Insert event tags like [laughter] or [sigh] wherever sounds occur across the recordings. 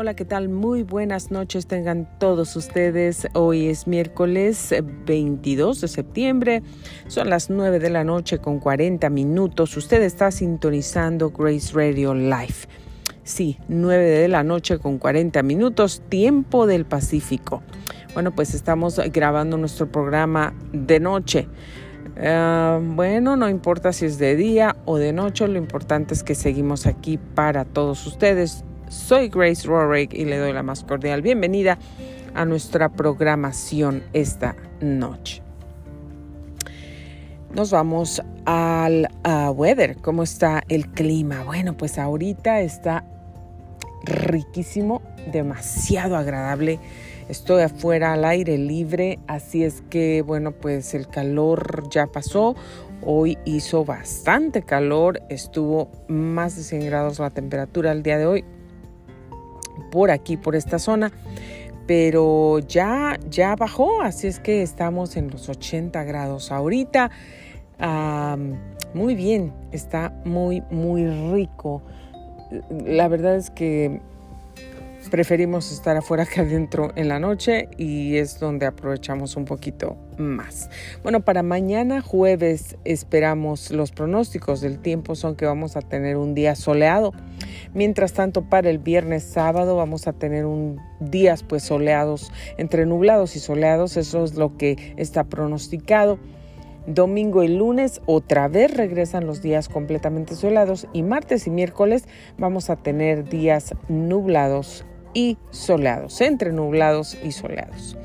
Hola, ¿qué tal? Muy buenas noches tengan todos ustedes. Hoy es miércoles 22 de septiembre. Son las 9 de la noche con 40 minutos. Usted está sintonizando Grace Radio Live. Sí, 9 de la noche con 40 minutos, tiempo del Pacífico. Bueno, pues estamos grabando nuestro programa de noche. Uh, bueno, no importa si es de día o de noche, lo importante es que seguimos aquí para todos ustedes soy Grace Rorick y le doy la más cordial bienvenida a nuestra programación esta noche. Nos vamos al weather, cómo está el clima. Bueno, pues ahorita está riquísimo, demasiado agradable. Estoy afuera al aire libre, así es que bueno, pues el calor ya pasó. Hoy hizo bastante calor, estuvo más de 100 grados la temperatura el día de hoy por aquí, por esta zona, pero ya, ya bajó, así es que estamos en los 80 grados ahorita. muy bien, está muy, muy rico. La verdad es que preferimos estar afuera que adentro en la noche y es donde aprovechamos un poquito más. Bueno, para mañana jueves esperamos los pronósticos del tiempo son que vamos a tener un día soleado. Mientras tanto, para el viernes sábado vamos a tener un días pues soleados, entre nublados y soleados, eso es lo que está pronosticado. Domingo y lunes otra vez regresan los días completamente soleados y martes y miércoles vamos a tener días nublados y soleados, entre nublados y soleados.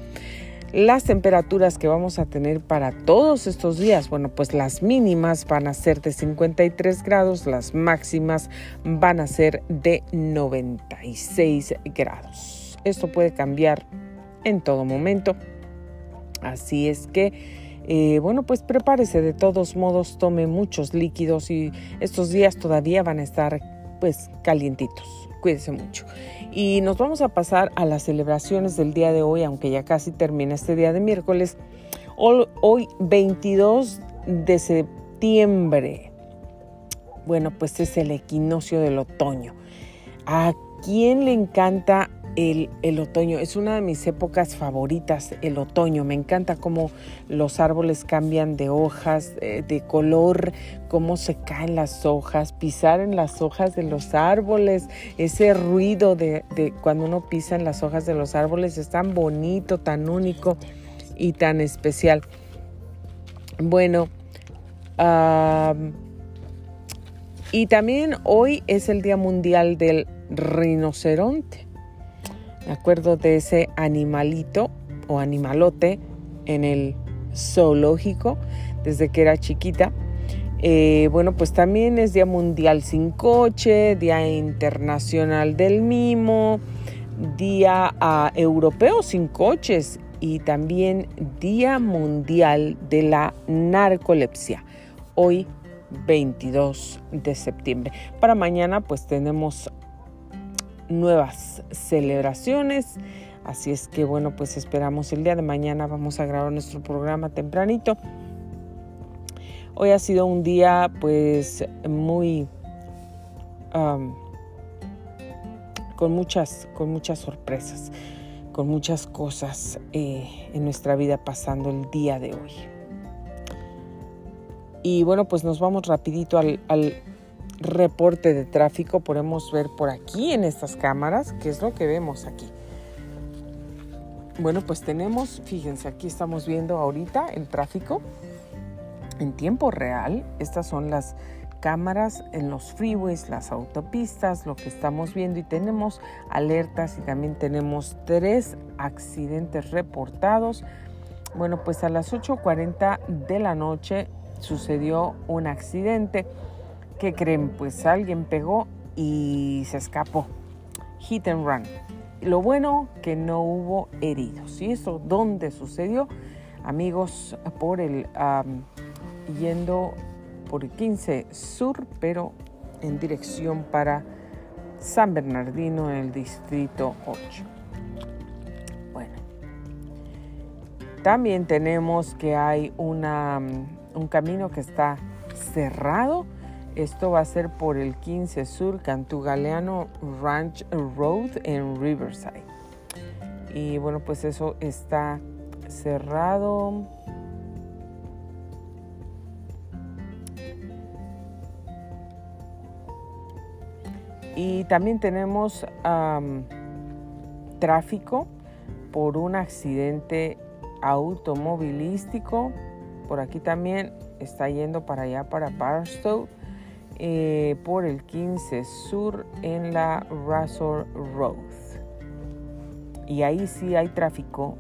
Las temperaturas que vamos a tener para todos estos días, bueno, pues las mínimas van a ser de 53 grados, las máximas van a ser de 96 grados. Esto puede cambiar en todo momento. Así es que, eh, bueno, pues prepárese de todos modos, tome muchos líquidos y estos días todavía van a estar pues calientitos. Cuídese mucho. Y nos vamos a pasar a las celebraciones del día de hoy, aunque ya casi termina este día de miércoles. Hoy, 22 de septiembre. Bueno, pues es el equinoccio del otoño. ¿A quién le encanta el, otoño. Es una de mis épocas favoritas, el otoño. Me encanta cómo los árboles cambian de hojas, eh, de, color, cómo se caen las hojas, pisar en las hojas de los árboles, ese ruido de, cuando uno pisa en las hojas de los árboles es tan bonito, tan único y tan especial. Bueno, y también hoy es el Día Mundial del Rinoceronte. Me acuerdo de ese animalito o animalote en el zoológico desde que era chiquita. Eh, bueno, pues también es Día Mundial sin Coche, Día Internacional del Mimo, Día ah, Europeo sin Coches y también Día Mundial de la Narcolepsia. Hoy 22 de septiembre. Para mañana pues tenemos nuevas celebraciones. Así es que bueno, pues esperamos el día de mañana vamos a grabar nuestro programa tempranito. Hoy ha sido un día pues muy con muchas con muchas sorpresas, con muchas cosas eh, en nuestra vida pasando el día de hoy. Y bueno, pues nos vamos rapidito al reporte de tráfico podemos ver por aquí en estas cámaras, qué es lo que vemos aquí. Bueno, pues tenemos, fíjense, aquí estamos viendo ahorita el tráfico en tiempo real. Estas son las cámaras en los freeways, las autopistas, lo que estamos viendo y tenemos alertas y también tenemos tres accidentes reportados. Bueno, pues a las 8.40 de la noche sucedió un accidente ¿Qué creen? Pues alguien pegó y se escapó. Hit and run. Lo bueno que no hubo heridos. ¿Y eso dónde sucedió? Amigos, por el yendo por el 15 Sur, pero en dirección para San Bernardino en el distrito 8. Bueno, también tenemos que hay una, un camino que está cerrado Esto va a ser por el 15 Sur Cantugaleano Ranch Road en Riverside. Y bueno, pues eso está cerrado. Y también tenemos tráfico por un accidente automovilístico. Por aquí también está yendo para allá, para Barstow, eh, por el 15 Sur en la Razor Road. Y ahí sí hay tráfico,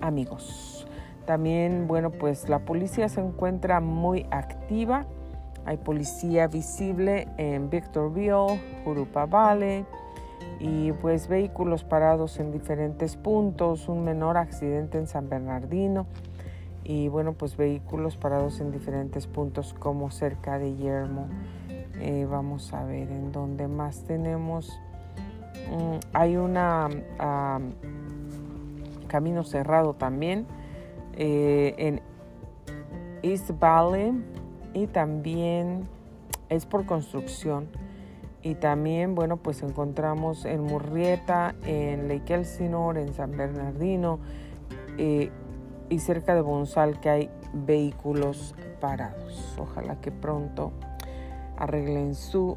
amigos. También, bueno, pues la policía se encuentra muy activa. Hay policía visible en Victorville, Jurupa Valley y pues vehículos parados en diferentes puntos, un menor accidente en San Bernardino y bueno pues vehículos parados en diferentes puntos como cerca de Yermo. Eh, vamos a ver en dónde más tenemos. Mm, hay una camino cerrado también eh, en East Valley y también es por construcción y también, bueno, pues encontramos en Murrieta, en Lake Elsinore, en San Bernardino eh, y cerca de Bonsal que hay vehículos parados. Ojalá que pronto arreglen su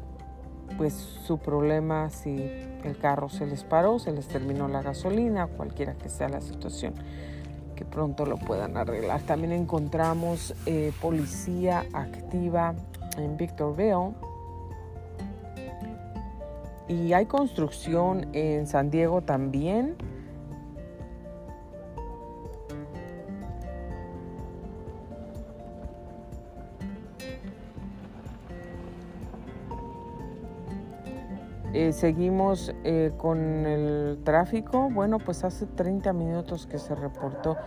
pues su problema si el carro se les paró, se les terminó la gasolina, cualquiera que sea la situación, que pronto lo puedan arreglar. También encontramos eh, policía activa en Victorville y hay construcción en San Diego también. Eh, seguimos eh, con el tráfico. Bueno, pues hace 30 minutos que se reportó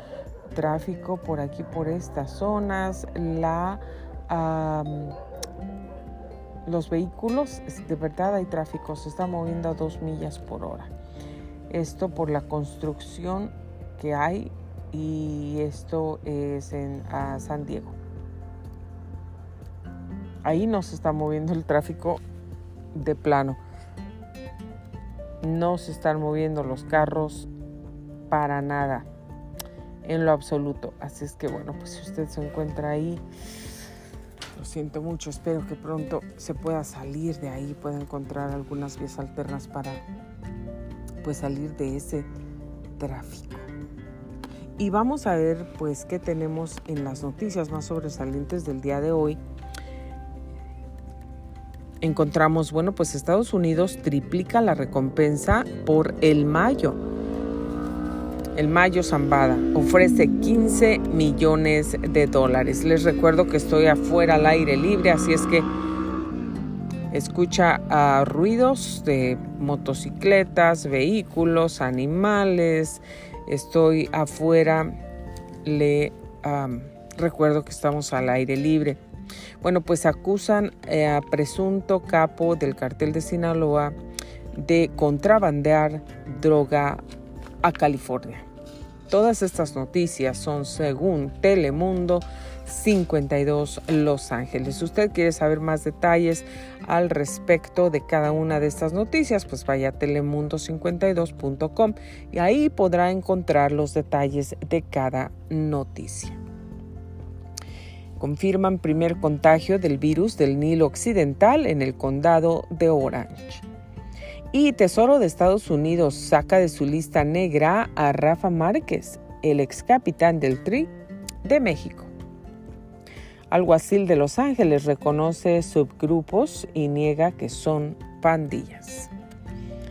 tráfico por aquí, por estas zonas. La los vehículos, de verdad hay tráfico, se está moviendo a dos millas por hora. Esto por la construcción que hay y esto es en San Diego. Ahí no se está moviendo el tráfico de plano. No se están moviendo los carros para nada, en lo absoluto. Así es que bueno, pues si usted se encuentra ahí, lo siento mucho, espero que pronto se pueda salir de ahí, pueda encontrar algunas vías alternas para pues salir de ese tráfico. Y vamos a ver pues qué tenemos en las noticias más sobresalientes del día de hoy. Encontramos, bueno, pues Estados Unidos triplica la recompensa por el mayo el Mayo Zambada ofrece 15 millones de dólares. Les recuerdo que estoy afuera al aire libre, así es que escucha ruidos de motocicletas, vehículos, animales. Estoy afuera. Le recuerdo que estamos al aire libre. Bueno, pues acusan eh, a presunto capo del cartel de Sinaloa de contrabandear droga a California. Todas estas noticias son según Telemundo 52 Los Ángeles. Si usted quiere saber más detalles al respecto de cada una de estas noticias, pues vaya a telemundo52.com y ahí podrá encontrar los detalles de cada noticia. Confirman primer contagio del virus del Nilo Occidental en el condado de Orange. Y Tesoro de Estados Unidos saca de su lista negra a Rafa Márquez, el ex capitán del Tri de México. Alguacil de Los Ángeles reconoce subgrupos y niega que son pandillas.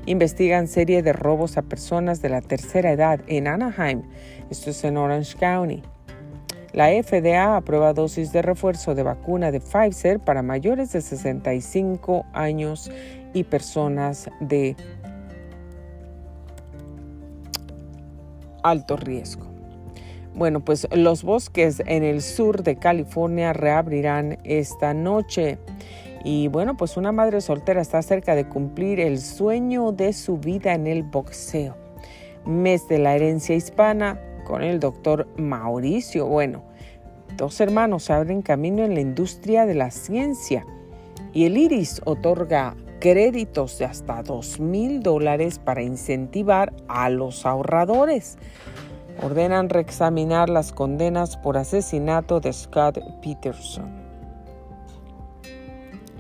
Investigan serie de robos a personas de la tercera edad en Anaheim, esto es en Orange County. La FDA aprueba dosis de refuerzo de vacuna de Pfizer para mayores de 65 años y personas de alto riesgo. Bueno, pues los bosques en el sur de California reabrirán esta noche. Y bueno, pues una madre soltera está cerca de cumplir el sueño de su vida en el boxeo. Mes de la herencia hispana con el doctor Mauricio. Bueno, dos hermanos abren camino en la industria de la ciencia Y el IRIS otorga créditos de hasta 2 mil dólares para incentivar a los ahorradores. Ordenan reexaminar las condenas por asesinato de Scott Peterson.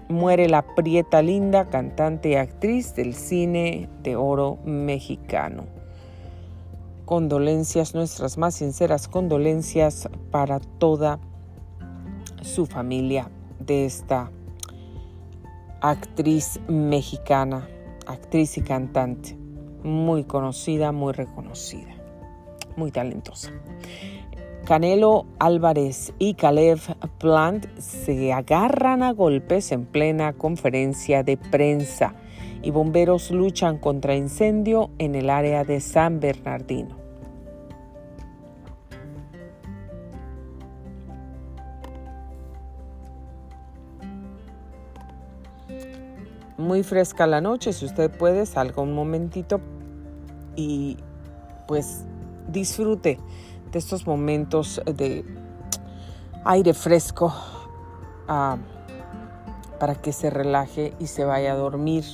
Muere la prieta linda, cantante y actriz del cine de oro mexicano. Condolencias, nuestras más sinceras condolencias para toda su familia de esta actriz mexicana, actriz y cantante, muy conocida, muy reconocida, muy talentosa. Canelo Álvarez y Caleb Plant se agarran a golpes en plena conferencia de prensa y bomberos luchan contra incendio en el área de San Bernardino. Muy fresca la noche, si usted puede, salga un momentito y pues disfrute de estos momentos de aire fresco ah, para que se relaje y se vaya a dormir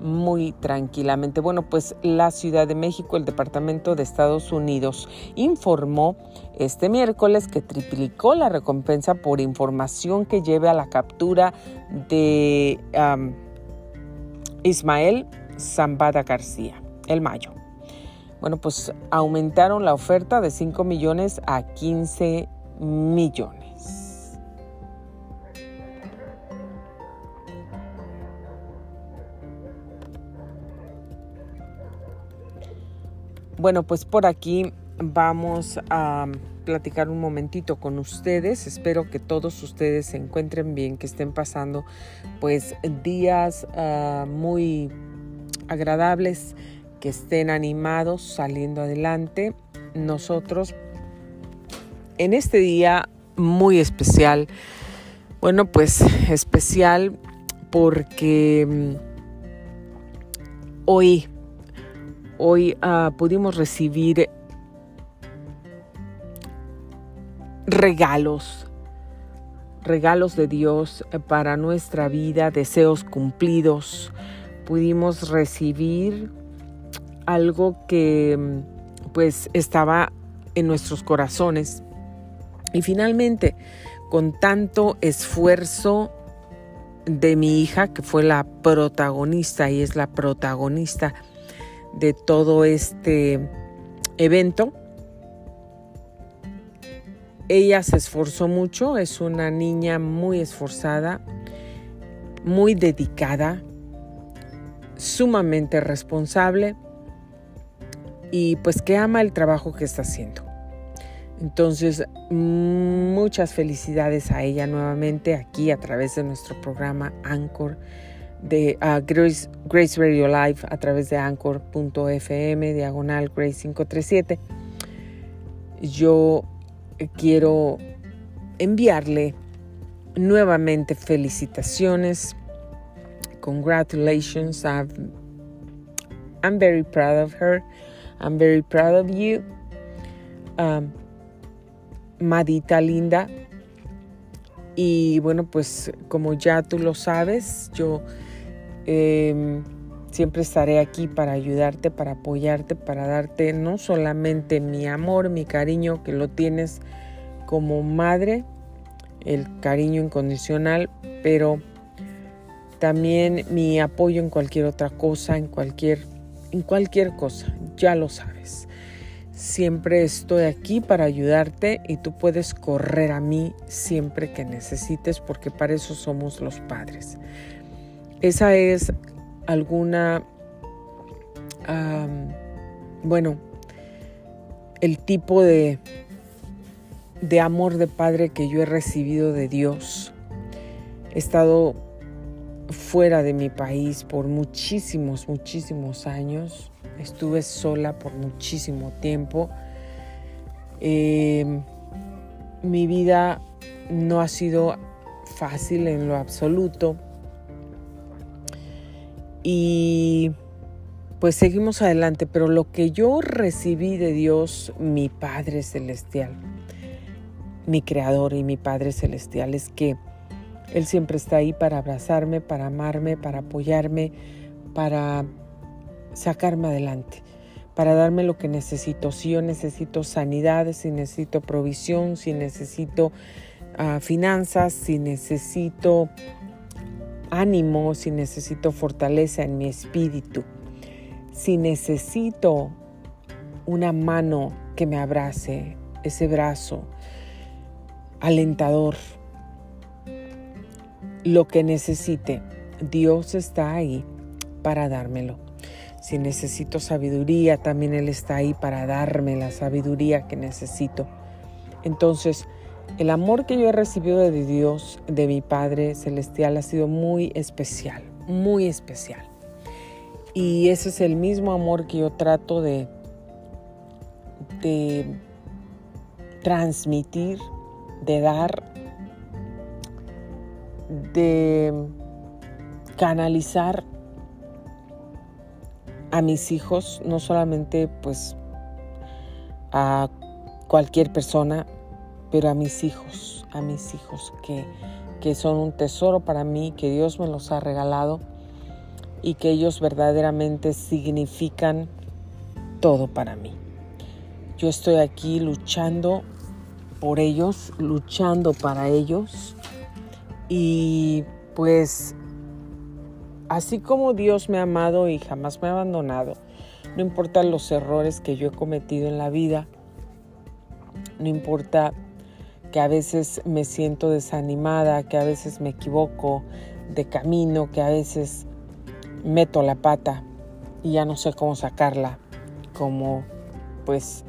muy tranquilamente. Bueno, pues la Ciudad de México, el Departamento de Estados Unidos, informó este miércoles que triplicó la recompensa por información que lleve a la captura de... Ismael Zambada García, el mayo. Bueno, pues aumentaron la oferta de 5 millones a 15 millones. Bueno, pues por aquí vamos a platicar un momentito con ustedes. Espero que todos ustedes se encuentren bien, que estén pasando pues días ah, muy agradables, que estén animados saliendo adelante. Nosotros en este día muy especial, bueno pues especial porque mm, hoy, hoy ah, pudimos recibir regalos, regalos de Dios para nuestra vida, deseos cumplidos. Pudimos recibir algo que pues estaba en nuestros corazones. Y finalmente, con tanto esfuerzo de mi hija, que fue la protagonista y es la protagonista de todo este evento, ella se esforzó mucho, es una niña muy esforzada, muy dedicada, sumamente responsable y pues que ama el trabajo que está haciendo. Entonces, muchas felicidades a ella nuevamente aquí a través de nuestro programa Anchor de ah, Grace, Grace, Radio Live a través de anchor.fm diagonal Grace 537. Yo quiero enviarle nuevamente felicitaciones. Congratulations. I'm, I'm very proud of her. I'm very proud of you. Um, Madita linda. Y bueno, pues como ya tú lo sabes, yo em, siempre estaré aquí para ayudarte, para apoyarte, para darte no solamente mi amor, mi cariño, que lo tienes como madre, el cariño incondicional, pero también mi apoyo en cualquier otra cosa, en cualquier, en cualquier cosa, ya lo sabes. Siempre estoy aquí para ayudarte y tú puedes correr a mí siempre que necesites porque para eso somos los padres. Esa es alguna, bueno, el tipo de, de amor de padre que yo he recibido de Dios. He estado fuera de mi país por muchísimos, muchísimos años. Estuve sola por muchísimo tiempo. Em, mi vida no ha sido fácil en lo absoluto. Y pues seguimos adelante, pero lo que yo recibí de Dios, mi Padre Celestial, mi Creador y mi Padre Celestial, es que Él siempre está ahí para abrazarme, para amarme, para apoyarme, para sacarme adelante, para darme lo que necesito. Si yo necesito sanidad, si necesito provisión, si necesito ah, finanzas, si necesito ánimo, si necesito fortaleza en mi espíritu, si necesito una mano que me abrace, ese brazo alentador, lo que necesite, Dios está ahí para dármelo. Si necesito sabiduría, también Él está ahí para darme la sabiduría que necesito. Entonces, el amor que yo he recibido de Dios, de mi Padre Celestial, ha sido muy especial, muy especial. Y ese es el mismo amor que yo trato de, transmitir, de dar, de canalizar a mis hijos, no solamente pues a cualquier persona, pero a mis hijos, a mis hijos que, que son un tesoro para mí, que Dios me los ha regalado y que ellos verdaderamente significan todo para mí. Yo estoy aquí luchando por ellos, luchando para ellos y pues Así como Dios me ha amado y jamás me ha abandonado, no importa los errores que yo he cometido en la vida, no importa que a veces me siento desanimada, que a veces me equivoco de camino, que a veces meto la pata y ya no sé cómo sacarla, como pues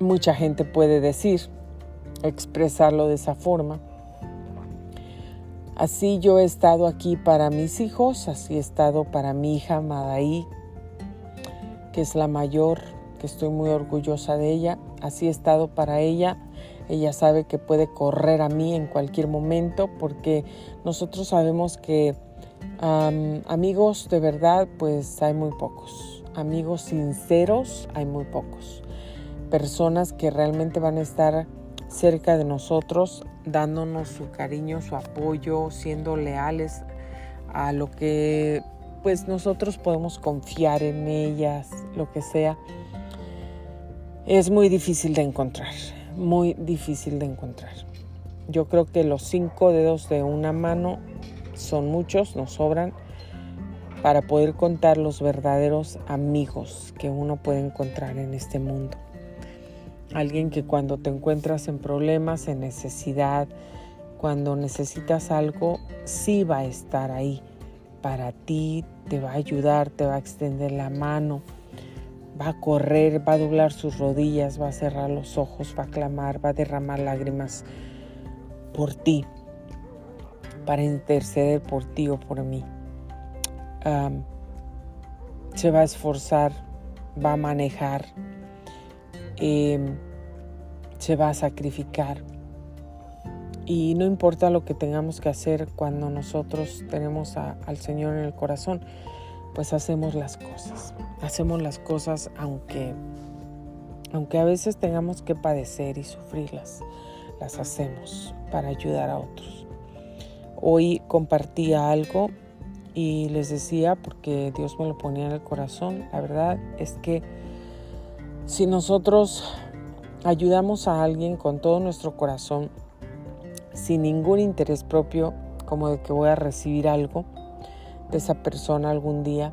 mucha gente puede decir expresarlo de esa forma. Así yo he estado aquí para mis hijos, así he estado para mi hija Madaí, que es la mayor, que estoy muy orgullosa de ella. Así he estado para ella. Ella sabe que puede correr a mí en cualquier momento porque nosotros sabemos que amigos de verdad pues hay muy pocos. Amigos sinceros hay muy pocos. Personas que realmente van a estar cerca de nosotros, dándonos su cariño, su apoyo, siendo leales a lo que pues nosotros podemos confiar en ellas, lo que sea, es muy difícil de encontrar, muy difícil de encontrar. Yo creo que los cinco dedos de una mano son muchos, nos sobran para poder contar los verdaderos amigos que uno puede encontrar en este mundo. Alguien que cuando te encuentras en problemas, en necesidad, cuando necesitas algo, sí va a estar ahí para ti, te va a ayudar, te va a extender la mano, va a correr, va a doblar sus rodillas, va a cerrar los ojos, va a clamar, va a derramar lágrimas por ti, para interceder por ti o por mí. se va a esforzar, va a manejar, Em, se va a sacrificar. Y no importa lo que tengamos que hacer cuando nosotros tenemos al Señor en el corazón, pues hacemos las cosas. Hacemos las cosas aunque, aunque a veces tengamos que padecer y sufrirlas, las hacemos para ayudar a otros. Hoy compartía algo y les decía, porque Dios me lo ponía en el corazón, la verdad es que si nosotros ayudamos a alguien con todo nuestro corazón, sin ningún interés propio, como de que voy a recibir algo de esa persona algún día,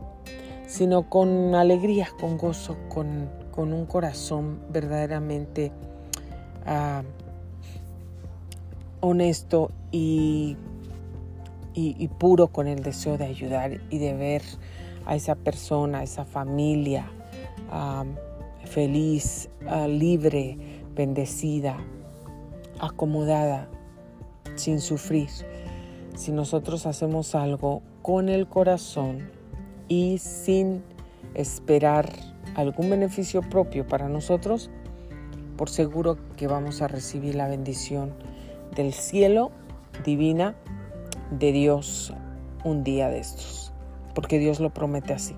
sino con alegría, con gozo, con, un corazón verdaderamente ah, honesto y, y, puro con el deseo de ayudar y de ver a esa persona, a esa familia. Ah, feliz, ah, libre, bendecida, acomodada, sin sufrir. Si nosotros hacemos algo con el corazón y sin esperar algún beneficio propio para nosotros, por seguro que vamos a recibir la bendición del cielo divina de Dios un día de estos, porque Dios lo promete así.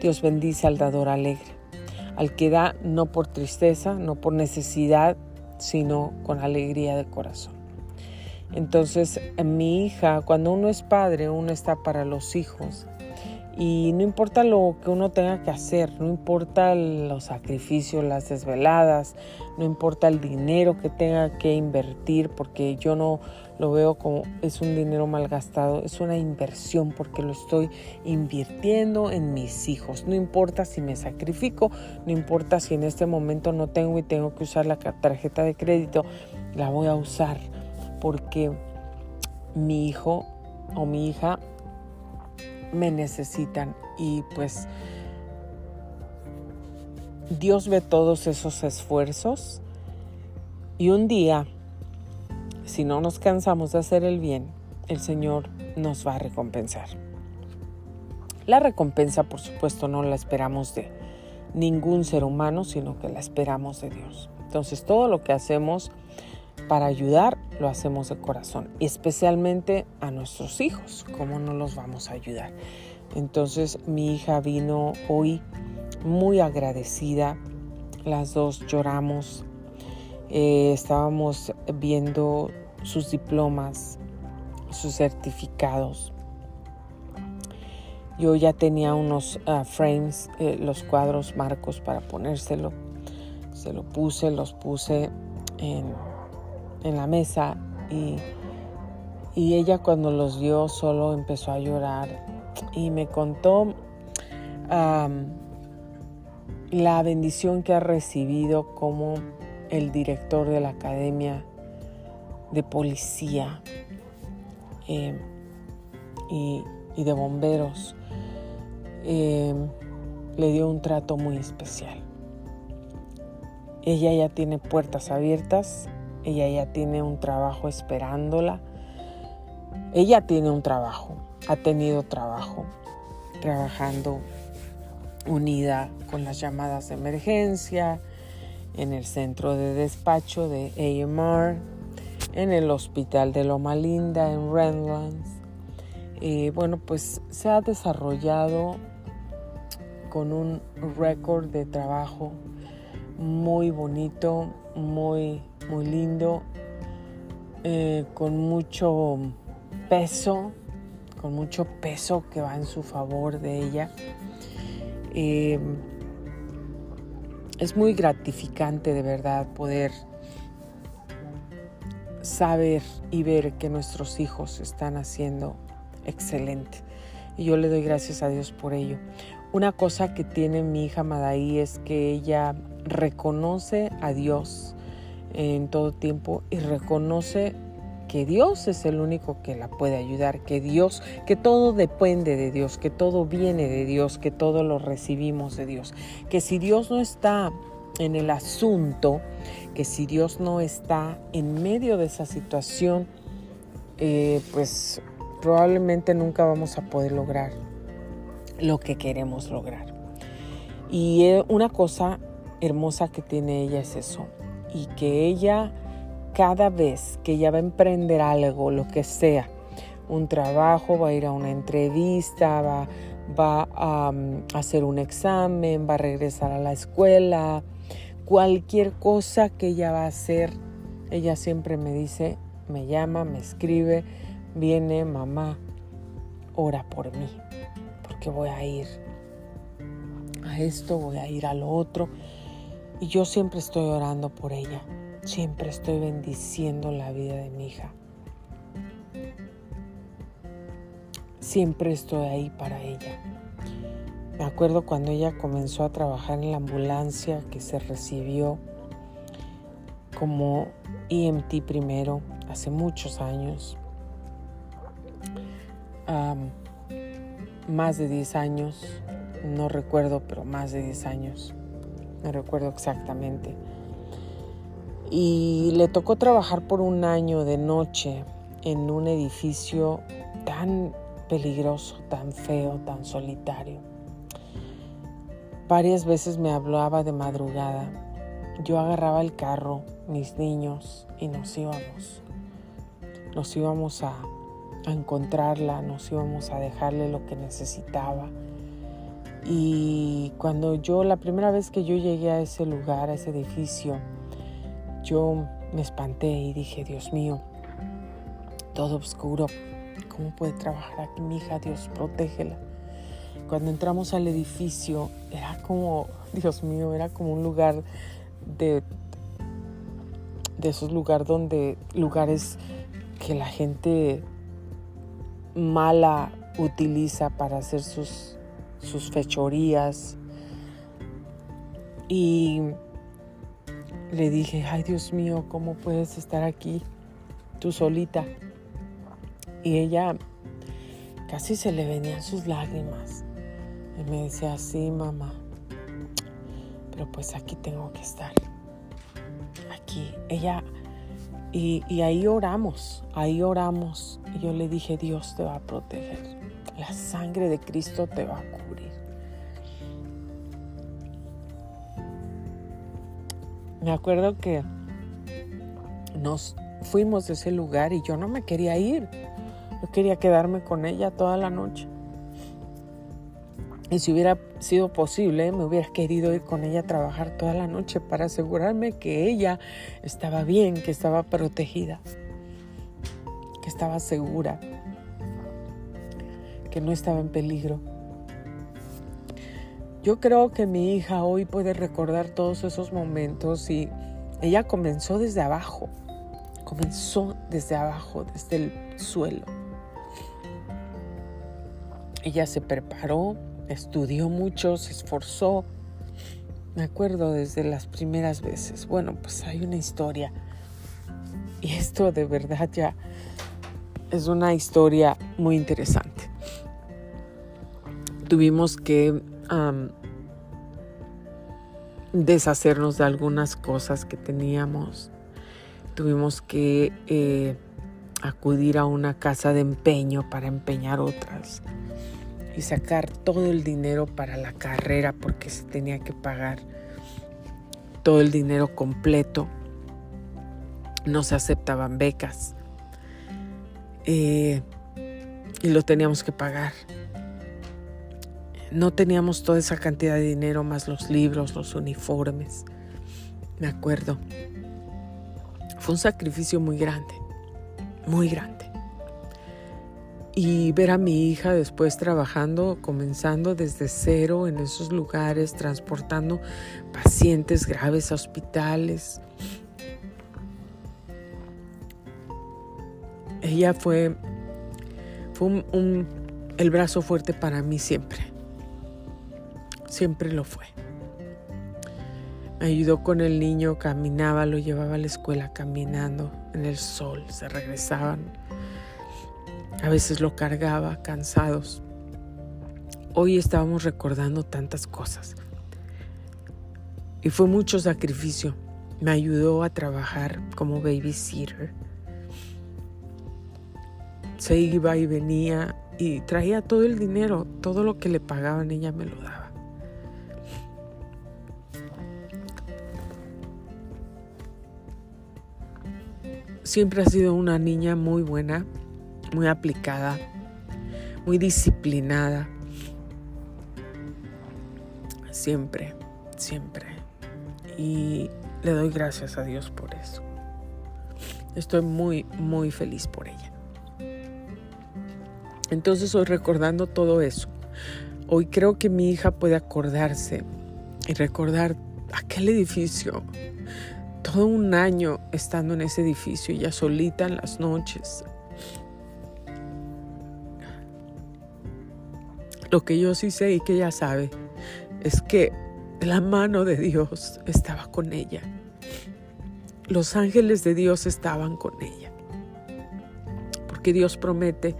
Dios bendice al dador alegre al que da no por tristeza, no por necesidad, sino con alegría de corazón. Entonces, mi hija, cuando uno es padre, uno está para los hijos. Y no importa lo que uno tenga que hacer, no importa los sacrificios, las desveladas, no importa el dinero que tenga que invertir, porque yo no lo veo como es un dinero mal gastado, es una inversión porque lo estoy invirtiendo en mis hijos. No importa si me sacrifico, no importa si en este momento no tengo y tengo que usar la tarjeta de crédito, la voy a usar porque mi hijo o mi hija me necesitan y pues Dios ve todos esos esfuerzos y un día, si no nos cansamos de hacer el bien, el Señor nos va a recompensar. La recompensa, por supuesto, no la esperamos de ningún ser humano, sino que la esperamos de Dios. Entonces, todo lo que hacemos para ayudar lo hacemos de corazón, y especialmente a nuestros hijos, ¿cómo no los vamos a ayudar? Entonces mi hija vino hoy muy agradecida, las dos lloramos, eh, estábamos viendo sus diplomas, sus certificados. Yo ya tenía unos ah, frames, eh, los cuadros marcos para ponérselo. Se lo puse, los puse en la mesa y, ella cuando los vio solo empezó a llorar y me contó la bendición que ha recibido como el director de la academia de policía em, y, de bomberos em, le dio un trato muy especial. Ella ya tiene puertas abiertas ella ya tiene un trabajo esperándola. Ella tiene un trabajo, ha tenido trabajo, trabajando unida con las llamadas de emergencia, en el centro de despacho de AMR, en el hospital de Loma Linda, en Redlands. Bueno, pues se ha desarrollado con un récord de trabajo muy bonito, muy muy lindo, eh, con mucho peso, con mucho peso que va en su favor de ella. Eh, es muy gratificante de verdad poder saber y ver que nuestros hijos están haciendo excelente. Y yo le doy gracias a Dios por ello. Una cosa que tiene mi hija Madaí es que ella reconoce a Dios en todo tiempo y reconoce que Dios es el único que la puede ayudar, que Dios, que todo depende de Dios, que todo viene de Dios, que todo lo recibimos de Dios, que si Dios no está en el asunto, que si Dios no está en medio de esa situación, eh, pues probablemente nunca vamos a poder lograr lo que queremos lograr. Y eh, una cosa hermosa que tiene ella es eso, y que ella cada vez que ella va a emprender algo, lo que sea, un trabajo, va a ir a una entrevista, va, a, mm, hacer un examen, va a regresar a la escuela, cualquier cosa que ella va a hacer, ella siempre me dice, me llama, me escribe, viene mamá, ora por mí, porque voy a ir a esto, voy a ir a lo otro. Y yo siempre estoy orando por ella, siempre estoy bendiciendo la vida de mi hija. Siempre estoy ahí para ella. Me acuerdo cuando ella comenzó a trabajar en la ambulancia que se recibió como EMT primero, hace muchos años. más de 10 años, no recuerdo, pero más de 10 años me recuerdo exactamente. Y le tocó trabajar por un año de noche en un edificio tan peligroso, tan feo, tan solitario. Varias veces me hablaba de madrugada. Yo agarraba el carro, mis niños, y nos íbamos. Nos íbamos a, encontrarla, nos íbamos a dejarle lo que necesitaba. Y cuando yo, la primera vez que yo llegué a ese lugar, a ese edificio, yo me espanté y dije, Dios mío, todo oscuro, ¿cómo puede trabajar aquí mi hija? Dios, protégela. Cuando entramos al edificio, era como, Dios mío, era como un lugar de, de esos lugares donde, lugares que la gente mala utiliza para hacer sus, sus fechorías. Y le dije, ay Dios mío, ¿cómo puedes estar aquí tú solita? Y ella casi se le venían sus lágrimas. Y me decía, sí, mamá, pero pues aquí tengo que estar. Aquí. Ella, y, y ahí oramos, ahí oramos. Y yo le dije, Dios te va a proteger. La sangre de Cristo te va a cubrir. Me acuerdo que nos fuimos de ese lugar y yo no me quería ir. Yo quería quedarme con ella toda la noche. Y si hubiera sido posible, me hubiera querido ir con ella a trabajar toda la noche para asegurarme que ella estaba bien, que estaba protegida, que estaba segura, que no estaba en peligro. Yo creo que mi hija hoy puede recordar todos esos momentos y ella comenzó desde abajo, comenzó desde abajo, desde el suelo. Ella se preparó, estudió mucho, se esforzó. Me acuerdo desde las primeras veces. Bueno, pues hay una historia. Y esto de verdad ya es una historia muy interesante. Tuvimos que deshacernos de algunas cosas que teníamos. Tuvimos que eh, acudir a una casa de empeño para empeñar otras y sacar todo el dinero para la carrera porque se tenía que pagar todo el dinero completo. No se aceptaban becas eh, y lo teníamos que pagar. No teníamos toda esa cantidad de dinero más los libros, los uniformes. Me acuerdo. Fue un sacrificio muy grande, muy grande y ver a mi hija después trabajando, comenzando desde cero en esos lugares, transportando pacientes graves a hospitales. Ella fue, fue el brazo fuerte para mí siempre. Siempre lo fue. Me ayudó con el niño, caminaba, lo llevaba a la escuela caminando en el sol, se regresaban a veces lo cargaba cansados. Hoy estábamos recordando tantas cosas. Y fue mucho sacrificio. Me ayudó a trabajar como babysitter. Se iba y venía y traía todo el dinero, todo lo que le pagaban, ella me lo daba. Siempre ha sido una niña muy buena, muy aplicada, muy disciplinada. Siempre, siempre. Y le doy gracias a Dios por eso. Estoy muy, muy feliz por ella. Entonces hoy recordando todo eso, hoy creo que mi hija puede acordarse y recordar aquel edificio, todo un año estando en ese edificio, ella solita en las noches, Lo que yo sí sé y que ella sabe es que la mano de Dios estaba con ella. Los ángeles de Dios estaban con ella. Porque Dios promete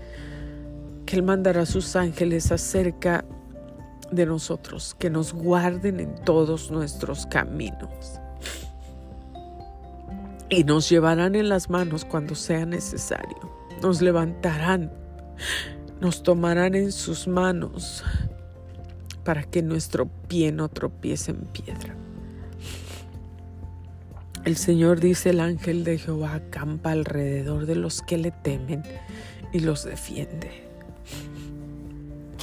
que Él mandará a sus ángeles acerca de nosotros, que nos guarden en todos nuestros caminos. Y nos llevarán en las manos cuando sea necesario. Nos levantarán nos tomarán en sus manos para que nuestro pie no tropiece en piedra. El Señor dice, el ángel de Jehová acampa alrededor de los que le temen y los defiende.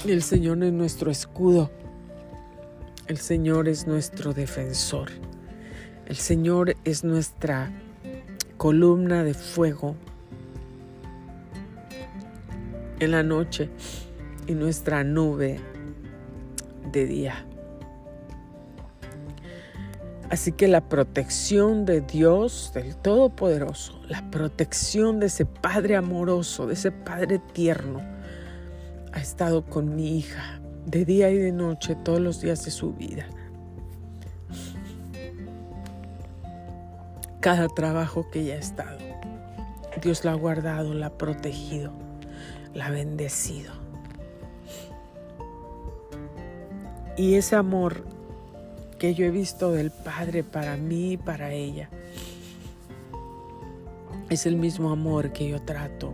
El Señor es nuestro escudo, El Señor es nuestro defensor. El Señor es nuestra columna de fuego en la noche y nuestra nube de día. Así que la protección de Dios, del Todopoderoso, la protección de ese Padre amoroso, de ese Padre tierno, ha estado con mi hija de día y de noche todos los días de su vida. Cada trabajo que ella ha estado, Dios la ha guardado, la ha protegido, la ha bendecido. Y ese amor que yo he visto del Padre para mí y para ella. Es el mismo amor que yo trato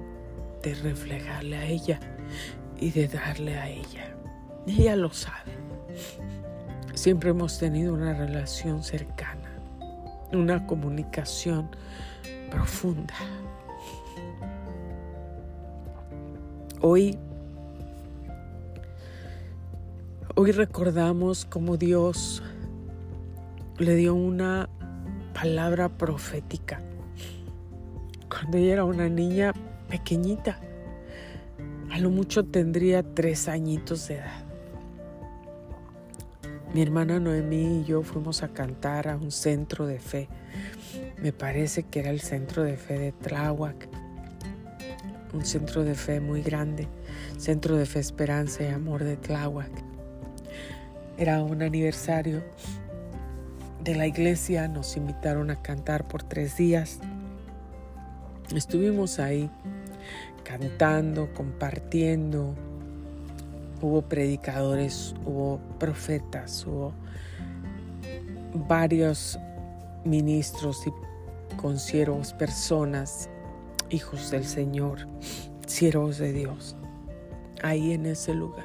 de reflejarle a ella y de darle a ella. Ella lo sabe. Siempre hemos tenido una relación cercana, una comunicación profunda. Hoy Hoy recordamos cómo Dios le dio una palabra profética cuando ella era una niña pequeñita. A lo mucho tendría tres añitos de edad. Mi hermana Noemí y yo fuimos a cantar a un centro de fe. Me parece que era el centro de fe de Tláhuac. Un centro de fe muy grande. Centro de fe Esperanza y Amor de Tláhuac. Era un aniversario de la iglesia, nos invitaron a cantar por tres días. Estuvimos ahí cantando, compartiendo. Hubo predicadores, hubo profetas, hubo varios ministros y consiervos, personas, hijos del Señor, siervos de Dios, ahí en ese lugar.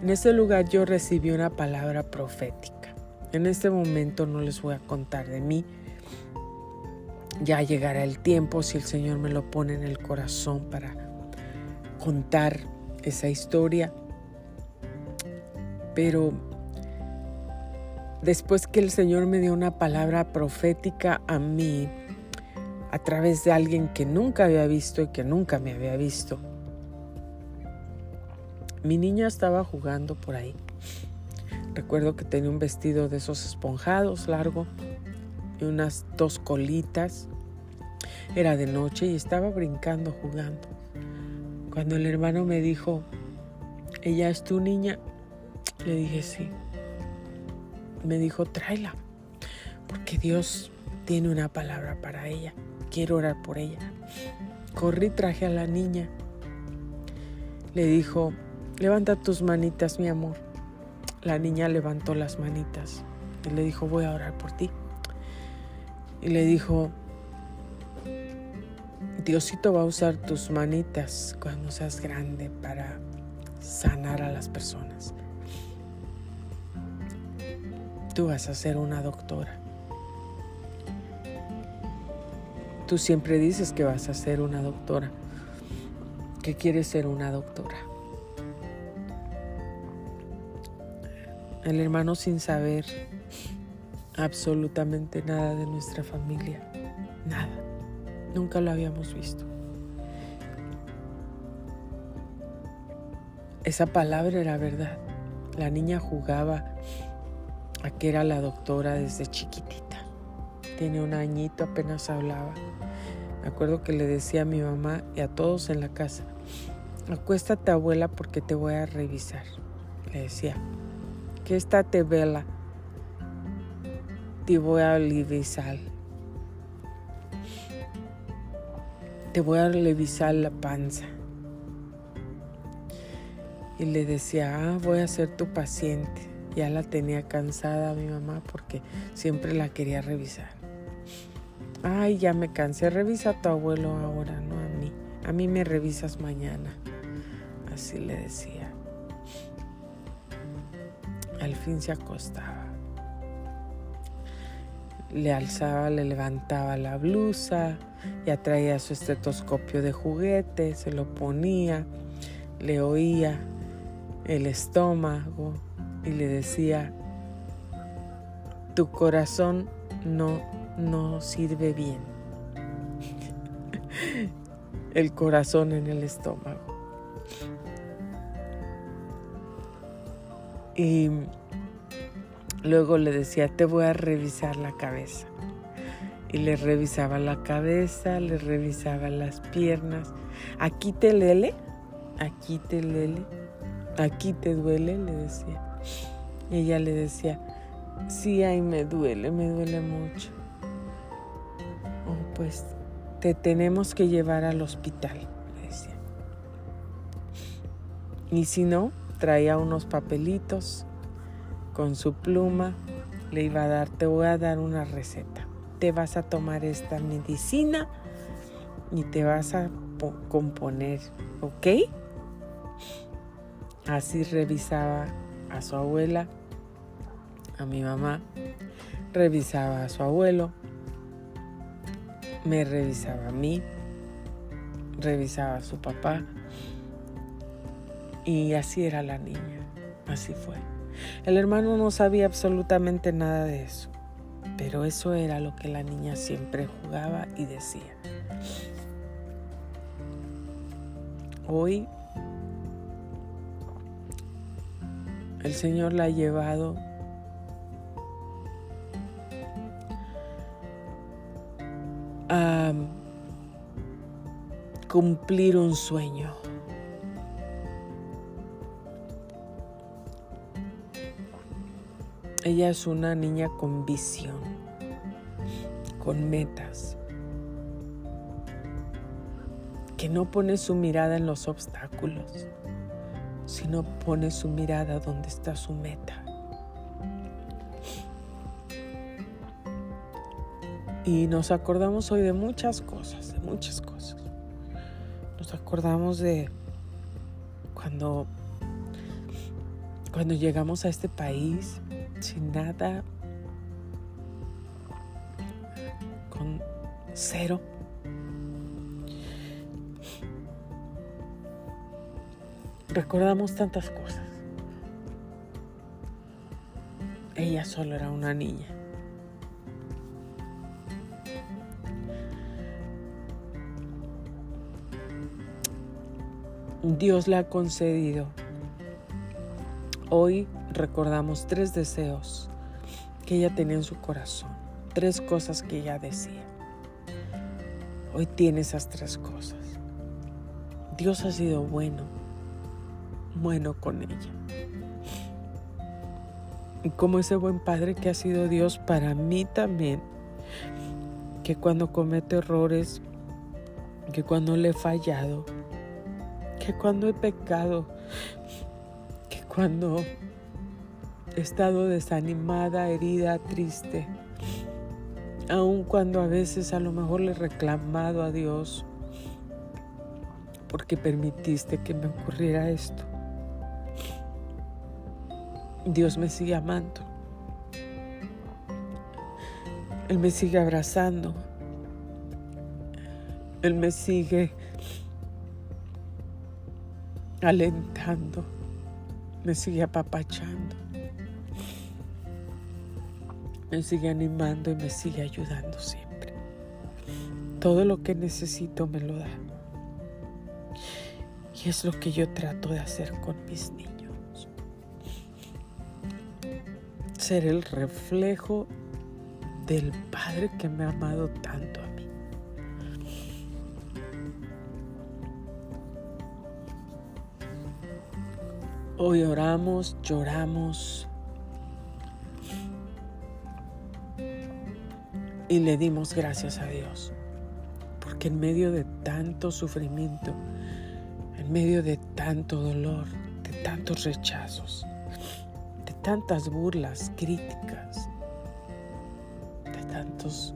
En ese lugar yo recibí una palabra profética. En este momento no les voy a contar de mí. Ya llegará el tiempo si el Señor me lo pone en el corazón para contar esa historia. Pero después que el Señor me dio una palabra profética a mí, a través de alguien que nunca había visto y que nunca me había visto, mi niña estaba jugando por ahí Recuerdo que tenía un vestido de esos esponjados largo y unas dos colitas. Era de noche y estaba brincando, jugando. Cuando el hermano me dijo, ¿ella es tu niña? Le dije sí. Me dijo, tráela, porque Dios tiene una palabra para ella. Quiero orar por ella. Corrí, traje a la niña. Le dijo, levanta tus manitas, mi amor. La niña levantó las manitas y le dijo, voy a orar por ti. Y le dijo, Diosito va a usar tus manitas cuando seas grande para sanar a las personas. Tú vas a ser una doctora. Tú siempre dices que vas a ser una doctora, que quieres ser una doctora. el hermano sin saber absolutamente nada de nuestra familia, nada, nunca lo habíamos visto. Esa palabra era verdad. La niña jugaba a que era la doctora desde chiquitita. Tiene un añito, apenas hablaba. Me acuerdo que le decía a mi mamá y a todos en la casa, acuéstate abuela porque te voy a revisar. Le decía, que esta te vela, te voy a revisar. Te voy a revisar la panza. Y le decía, ah, voy a ser tu paciente. Ya la tenía cansada mi mamá porque siempre la quería revisar. Ay, ya me cansé, revisa a tu abuelo ahora, no a mí. A mí me revisas mañana. Así le decía. Al fin se acostaba. Le alzaba, le levantaba la blusa, ya traía su estetoscopio de juguete, se lo ponía, le oía el estómago y le decía, tu corazón no, no sirve bien. [laughs] el corazón en el estómago. Y luego le decía, te voy a revisar la cabeza. Y le revisaba la cabeza, le revisaba las piernas. Aquí te lele, aquí te lele, aquí te duele, le decía. Y ella le decía, sí, ahí me duele, me duele mucho. Oh, pues te tenemos que llevar al hospital, le decía. Y si no, traía unos papelitos con su pluma, le iba a dar, te voy a dar una receta. Te vas a tomar esta medicina y te vas a componer, ¿ok? Así revisaba a su abuela, a mi mamá, revisaba a su abuelo, me revisaba a mí, revisaba a su papá y así era la niña, así fue. El hermano no sabía absolutamente nada de eso, pero eso era lo que la niña siempre jugaba y decía. Hoy el Señor la ha llevado a cumplir un sueño. Ella es una niña con visión, con metas, que no pone su mirada en los obstáculos, sino pone su mirada donde está su meta. Y nos acordamos hoy de muchas cosas, de muchas cosas. Nos acordamos de cuando, cuando llegamos a este país sin nada, con cero. Recordamos tantas cosas. Ella solo era una niña. Dios le ha concedido. Hoy recordamos tres deseos que ella tenía en su corazón, tres cosas que ella decía. Hoy tiene esas tres cosas. Dios ha sido bueno, bueno con ella. Y como ese buen padre que ha sido Dios para mí también, que cuando comete errores, que cuando le he fallado, que cuando he pecado, que cuando he estado desanimada, herida, triste, aun cuando a veces a lo mejor le he reclamado a Dios porque permitiste que me ocurriera esto. Dios me sigue amando. Él me sigue abrazando. Él me sigue alentando, me sigue apapachando, me sigue animando y me sigue ayudando siempre. Todo lo que necesito me lo da. Y es lo que yo trato de hacer con mis niños. Ser el reflejo del Padre que me ha amado tanto Hoy oramos, lloramos y le dimos gracias a Dios, porque en medio de tanto sufrimiento, en medio de tanto dolor, de tantos rechazos, de tantas burlas, críticas, de tantos,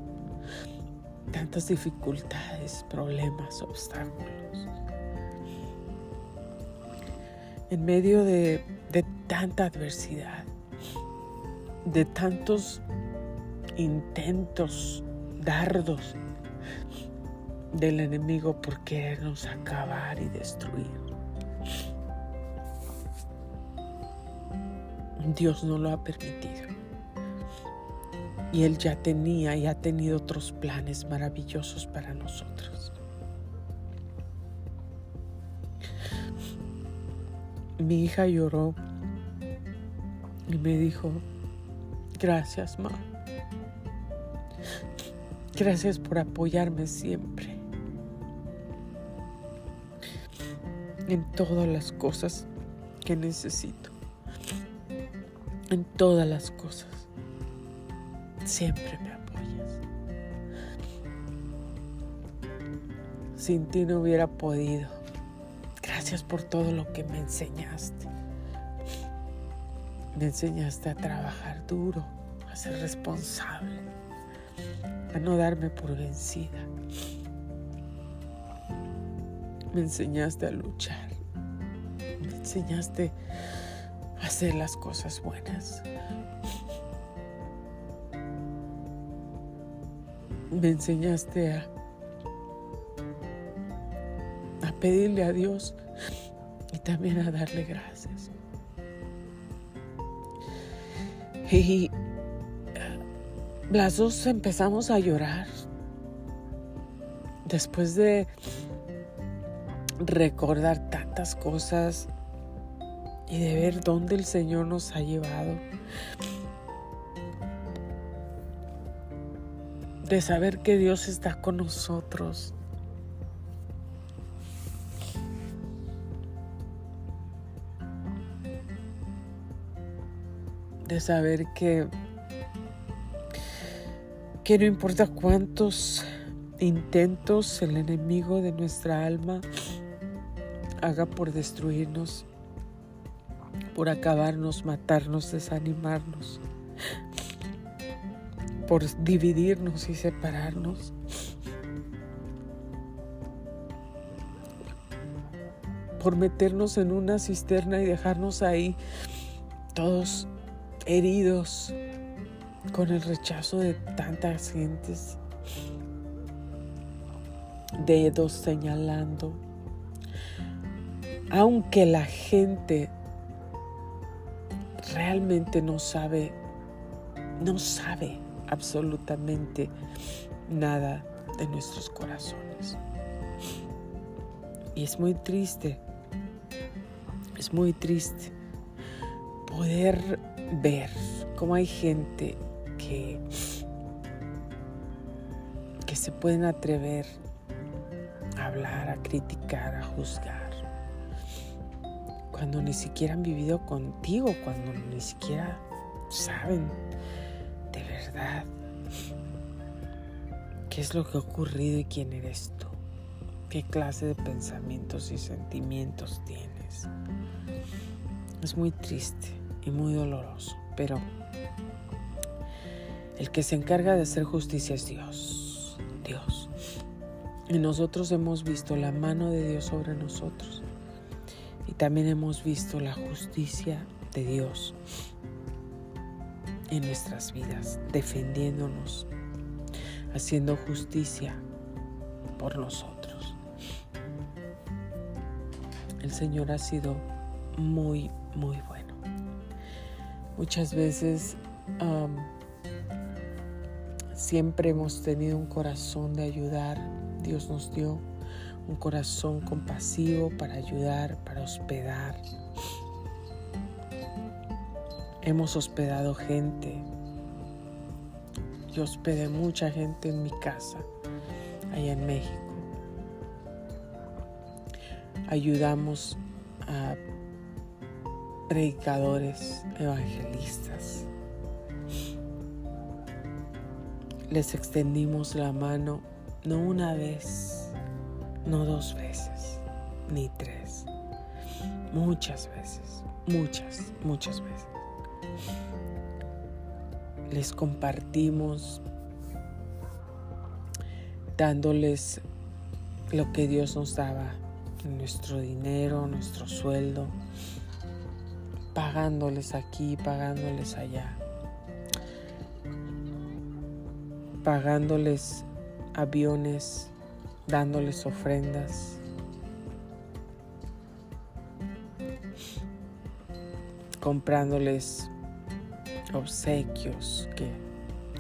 tantas dificultades, problemas, obstáculos, en medio de, tanta adversidad, de tantos intentos, dardos del enemigo por querernos acabar y destruir. Dios no lo ha permitido. Y Él ya tenía y ha tenido otros planes maravillosos para nosotros. Mi hija lloró y me dijo, gracias, ma. Gracias por apoyarme siempre. En todas las cosas que necesito. En todas las cosas. Siempre me apoyas. Sin ti no hubiera podido. Gracias por todo lo que me enseñaste. Me enseñaste a trabajar duro, a ser responsable, a no darme por vencida. Me enseñaste a luchar. Me enseñaste a hacer las cosas buenas. Me enseñaste a, a pedirle a Dios y también a darle gracias. Y las dos empezamos a llorar después de recordar tantas cosas y de ver dónde el Señor nos ha llevado. De saber que Dios está con nosotros. De saber que, que no importa cuántos intentos el enemigo de nuestra alma haga por destruirnos, por acabarnos, matarnos, desanimarnos, por dividirnos y separarnos. por meternos en una cisterna y dejarnos ahí todos heridos con el rechazo de tantas gentes, dedos señalando, aunque la gente realmente no sabe, no sabe absolutamente nada de nuestros corazones. Y es muy triste, es muy triste poder ver cómo hay gente que, que se pueden atrever a hablar, a criticar, a juzgar, cuando ni siquiera han vivido contigo, cuando ni siquiera saben de verdad qué es lo que ha ocurrido y quién eres tú, qué clase de pensamientos y sentimientos tienes. Es muy triste y muy doloroso, pero el que se encarga de hacer justicia es Dios, Dios. Y nosotros hemos visto la mano de Dios sobre nosotros y también hemos visto la justicia de Dios en nuestras vidas, defendiéndonos, haciendo justicia por nosotros. El Señor ha sido muy, muy bueno. Muchas veces siempre hemos tenido un corazón de ayudar. Dios nos dio un corazón compasivo para ayudar, para hospedar. Hemos hospedado gente. Yo hospedé mucha gente en mi casa, allá en México. Ayudamos a predicadores, evangelistas. Les extendimos la mano no una vez, no dos veces, ni tres, muchas veces, muchas, muchas veces. Les compartimos dándoles lo que Dios nos daba, nuestro dinero, nuestro sueldo, pagándoles aquí, pagándoles allá, pagándoles aviones, dándoles ofrendas. comprándoles obsequios que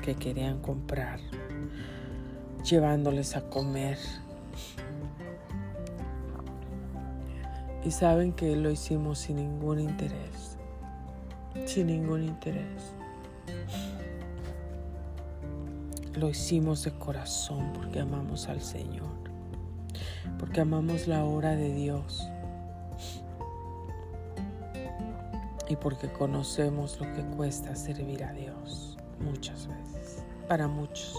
que querían comprar, llevándoles a comer. Y saben que lo hicimos sin ningún interés, sin ningún interés. Lo hicimos de corazón porque amamos al Señor, porque amamos la obra de Dios. Y porque conocemos lo que cuesta servir a Dios muchas veces, para muchos,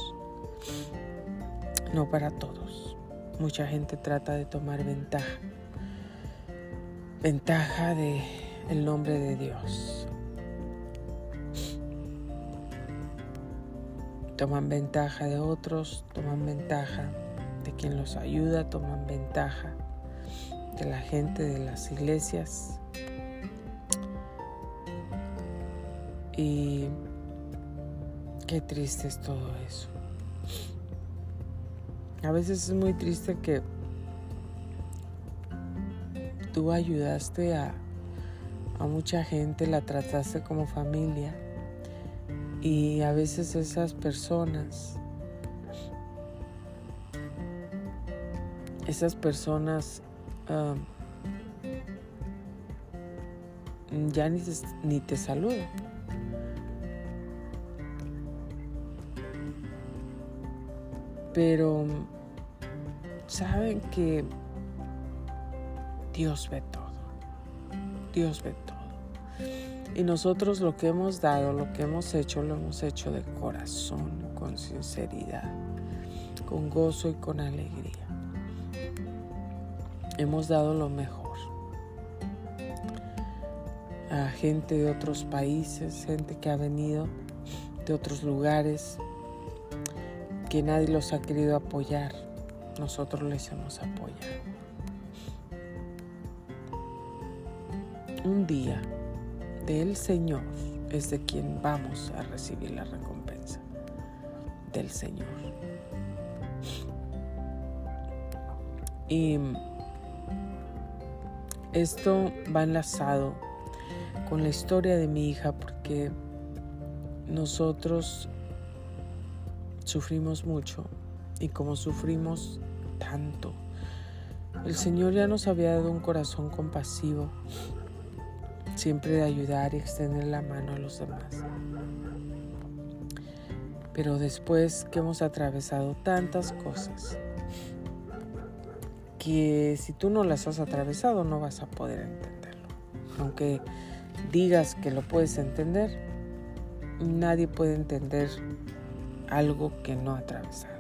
no para todos. Mucha gente trata de tomar ventaja, ventaja de el nombre de Dios. Toman ventaja de otros, toman ventaja de quien los ayuda, toman ventaja de la gente de las iglesias Y qué triste es todo eso. A veces es muy triste que tú ayudaste a, mucha gente, la trataste como familia y a veces esas personas, esas personas um, ya ni ni te saludan. Pero saben que Dios ve todo. Dios ve todo. Y nosotros lo que hemos dado, lo que hemos hecho, lo hemos hecho de corazón, con sinceridad, con gozo y con alegría. Hemos dado lo mejor a gente de otros países, gente que ha venido de otros lugares, que nadie los ha querido apoyar, nosotros les hemos apoyado. Un día del Señor es de quien vamos a recibir la recompensa del Señor. Y esto va enlazado con la historia de mi hija porque nosotros sufrimos mucho y como sufrimos tanto, el Señor ya nos había dado un corazón compasivo, siempre de ayudar y extender la mano a los demás. Pero después que hemos atravesado tantas cosas, que si tú no las has atravesado no vas a poder entenderlo. Aunque digas que lo puedes entender, nadie puede entender algo que no ha atravesado.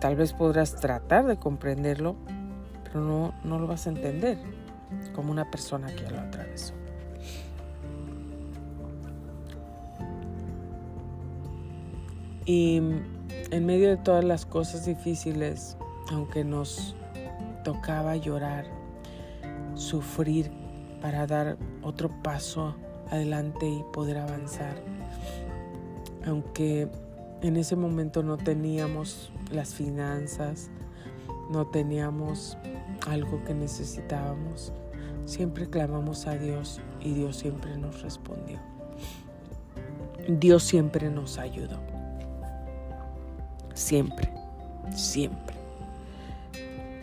Tal vez podrás tratar de comprenderlo, pero no, no lo vas a entender como una persona que lo atravesó. Y en medio de todas las cosas difíciles, aunque nos tocaba llorar, sufrir para dar otro paso adelante y poder avanzar. Aunque en ese momento no teníamos las finanzas, no teníamos algo que necesitábamos, siempre clamamos a Dios y Dios siempre nos respondió. Dios siempre nos ayudó. Siempre, siempre.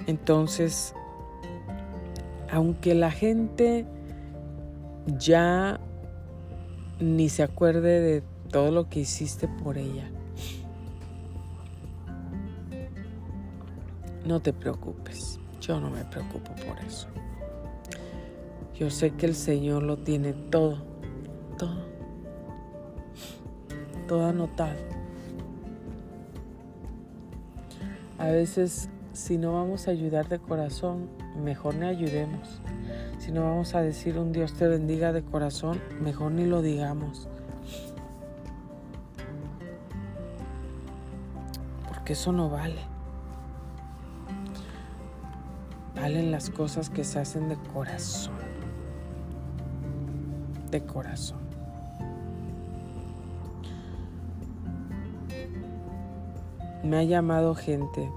Entonces, aunque la gente ya ni se acuerde de todo lo que hiciste por ella. No te preocupes, yo no me preocupo por eso. Yo sé que el Señor lo tiene todo, todo, todo anotado. A veces, si no vamos a ayudar de corazón, mejor ni ayudemos. Si no vamos a decir un Dios te bendiga de corazón, mejor ni lo digamos. Porque eso no vale. Valen las cosas que se hacen de corazón. De corazón. Me ha llamado gente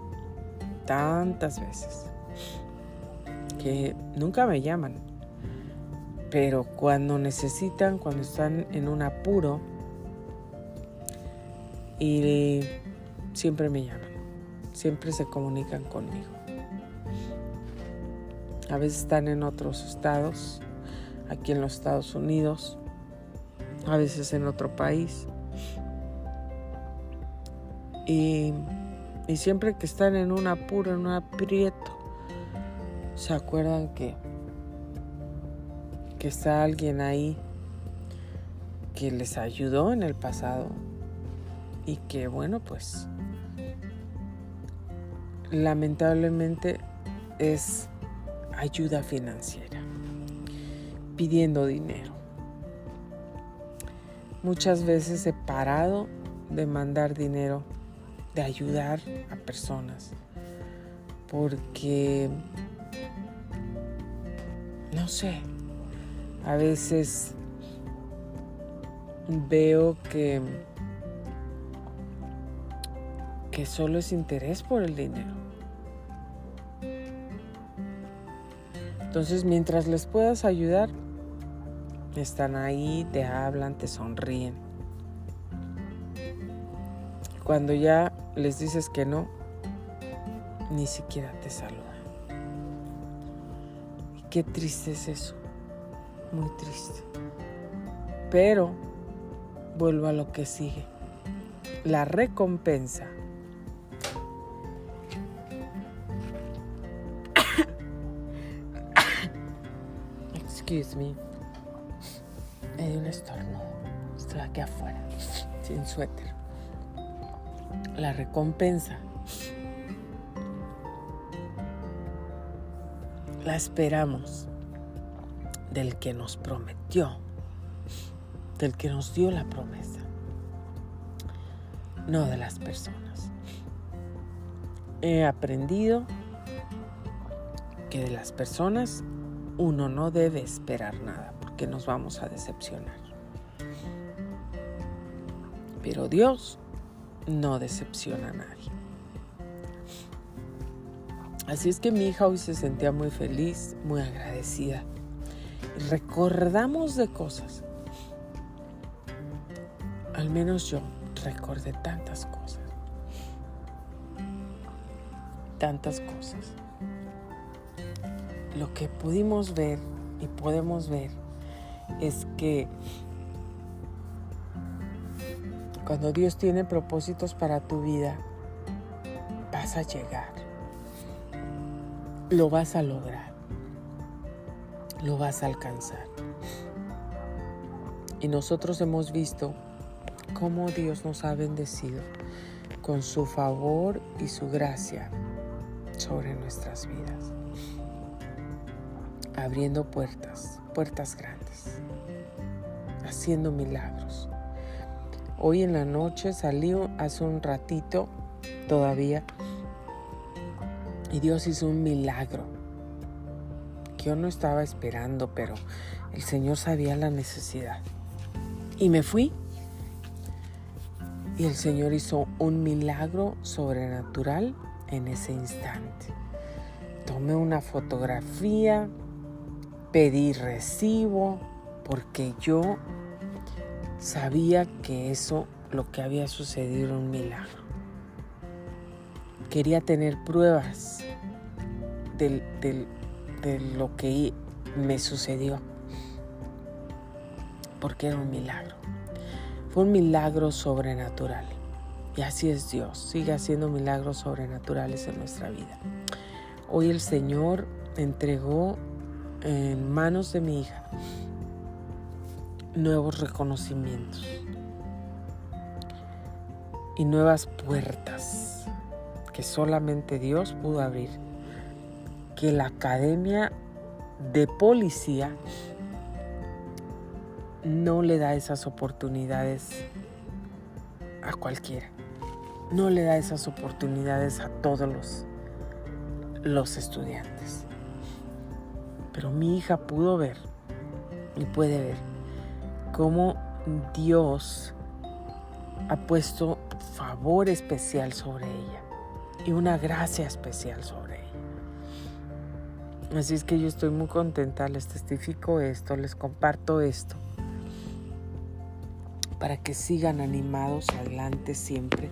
tantas veces que nunca me llaman, pero cuando necesitan, cuando están en un apuro, y siempre me llaman, siempre se comunican conmigo. A veces están en otros estados, aquí en los Estados Unidos, a veces en otro país. Y, y siempre que están en un apuro, en un aprieto, se acuerdan que, que está alguien ahí que les ayudó en el pasado y que bueno pues lamentablemente es ayuda financiera pidiendo dinero muchas veces he parado de mandar dinero de ayudar a personas porque no sé, a veces veo que, que solo es interés por el dinero. Entonces, mientras les puedas ayudar, están ahí, te hablan, te sonríen. Cuando ya les dices que no, ni siquiera te saludan. Qué triste es eso, muy triste. Pero vuelvo a lo que sigue. La recompensa. Excuse me. Me dio un estornudo. Estoy aquí afuera, sin suéter. La recompensa. La esperamos del que nos prometió del que nos dio la promesa, no de las personas. He aprendido que de las personas uno no debe esperar nada porque nos vamos a decepcionar. Pero Dios no decepciona a nadie. Así es que mi hija hoy se sentía muy feliz, muy agradecida. recordamos de cosas al menos yo recordé tantas cosas. Tantas cosas. Lo que pudimos ver y podemos ver es que cuando Dios tiene propósitos para tu vida, vas a llegar. Lo vas a lograr. Lo vas a alcanzar. Y nosotros hemos visto cómo Dios nos ha bendecido con su favor y su gracia sobre nuestras vidas, abriendo puertas, puertas grandes, haciendo milagros. Hoy en la noche salí hace un ratito todavía y Dios hizo un milagro que yo no estaba esperando, pero el Señor sabía la necesidad. Y me fui y el Señor hizo un milagro sobrenatural en ese instante. Tomé una fotografía, pedí recibo, porque yo sabía que eso, lo que había sucedido, era un milagro. Quería tener pruebas de lo que me sucedió, porque era un milagro. Fue un milagro sobrenatural. Y así es Dios. Sigue haciendo milagros sobrenaturales en nuestra vida. Hoy el Señor entregó en manos de mi hija nuevos reconocimientos y nuevas puertas que solamente Dios pudo abrir. Que la academia de policía no le da esas oportunidades a cualquiera. No le da esas oportunidades a todos los, los estudiantes. Pero mi hija pudo ver y puede ver cómo Dios ha puesto favor especial sobre ella y una gracia especial sobre ella. Así es que yo estoy muy contenta, les testifico esto, les comparto esto, para que sigan animados adelante siempre.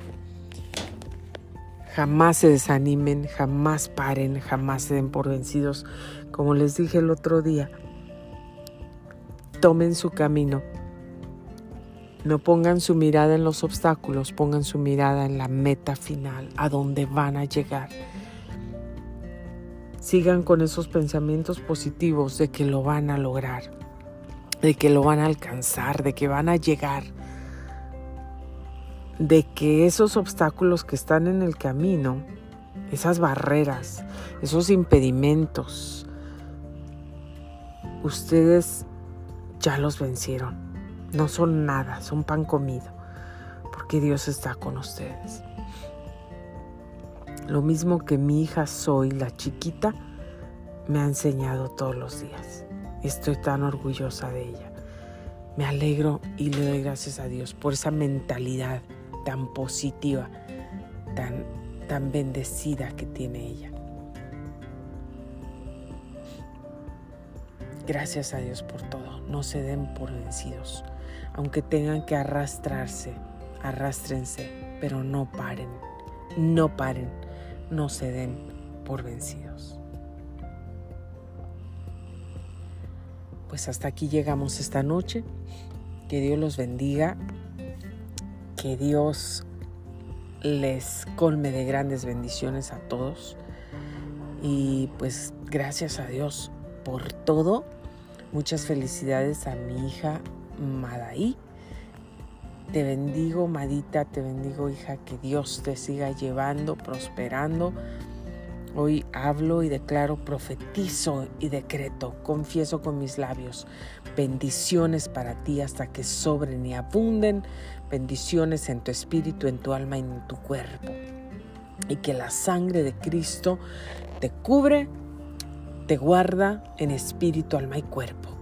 Jamás se desanimen, jamás paren, jamás se den por vencidos. Como les dije el otro día, tomen su camino. No pongan su mirada en los obstáculos, pongan su mirada en la meta final, a donde van a llegar. Sigan con esos pensamientos positivos de que lo van a lograr, de que lo van a alcanzar, de que van a llegar, de que esos obstáculos que están en el camino, esas barreras, esos impedimentos, ustedes ya los vencieron. No son nada, son pan comido, porque Dios está con ustedes. Lo mismo que mi hija Soy, la chiquita, me ha enseñado todos los días. Estoy tan orgullosa de ella. Me alegro y le doy gracias a Dios por esa mentalidad tan positiva, tan, tan bendecida que tiene ella. Gracias a Dios por todo. No se den por vencidos. Aunque tengan que arrastrarse, arrástrense, pero no paren. No paren no se den por vencidos. Pues hasta aquí llegamos esta noche. Que Dios los bendiga. Que Dios les colme de grandes bendiciones a todos. Y pues gracias a Dios por todo. Muchas felicidades a mi hija Madaí te bendigo, Madita, te bendigo, hija, que Dios te siga llevando, prosperando. Hoy hablo y declaro, profetizo y decreto, confieso con mis labios, bendiciones para ti hasta que sobren y abunden, bendiciones en tu espíritu, en tu alma y en tu cuerpo. Y que la sangre de Cristo te cubre, te guarda en espíritu, alma y cuerpo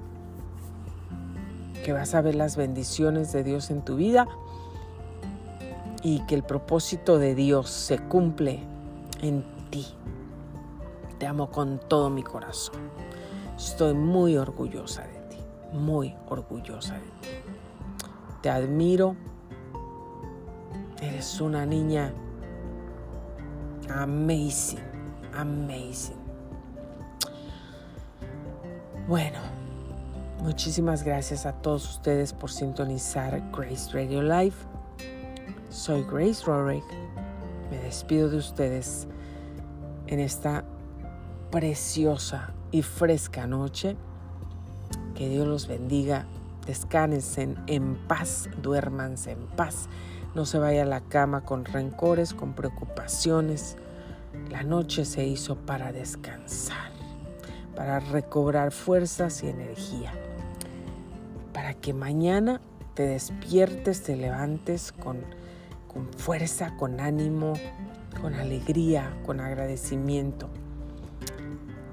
que vas a ver las bendiciones de Dios en tu vida y que el propósito de Dios se cumple en ti. Te amo con todo mi corazón. Estoy muy orgullosa de ti, muy orgullosa de ti. Te admiro. Eres una niña amazing, amazing. Bueno, Muchísimas gracias a todos ustedes por sintonizar Grace Radio Live. Soy Grace Rorick. Me despido de ustedes en esta preciosa y fresca noche. Que Dios los bendiga. Descansen en paz, duérmanse en paz. No se vaya a la cama con rencores, con preocupaciones. La noche se hizo para descansar, para recobrar fuerzas y energía para que mañana te despiertes, te levantes con, con fuerza, con ánimo, con alegría, con agradecimiento.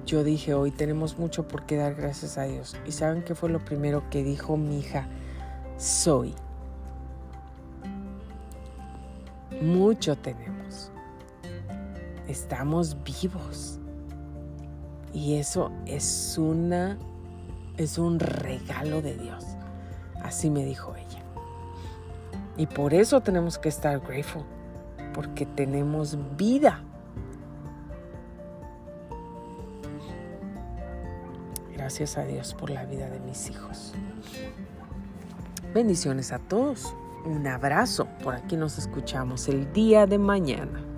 Yo dije, hoy tenemos mucho por qué dar gracias a Dios. ¿Y saben qué fue lo primero que dijo mi hija? Soy. Mucho tenemos. Estamos vivos. Y eso es una es un regalo de Dios. Así me dijo ella. Y por eso tenemos que estar grateful, porque tenemos vida. Gracias a Dios por la vida de mis hijos. Bendiciones a todos. Un abrazo. Por aquí nos escuchamos el día de mañana.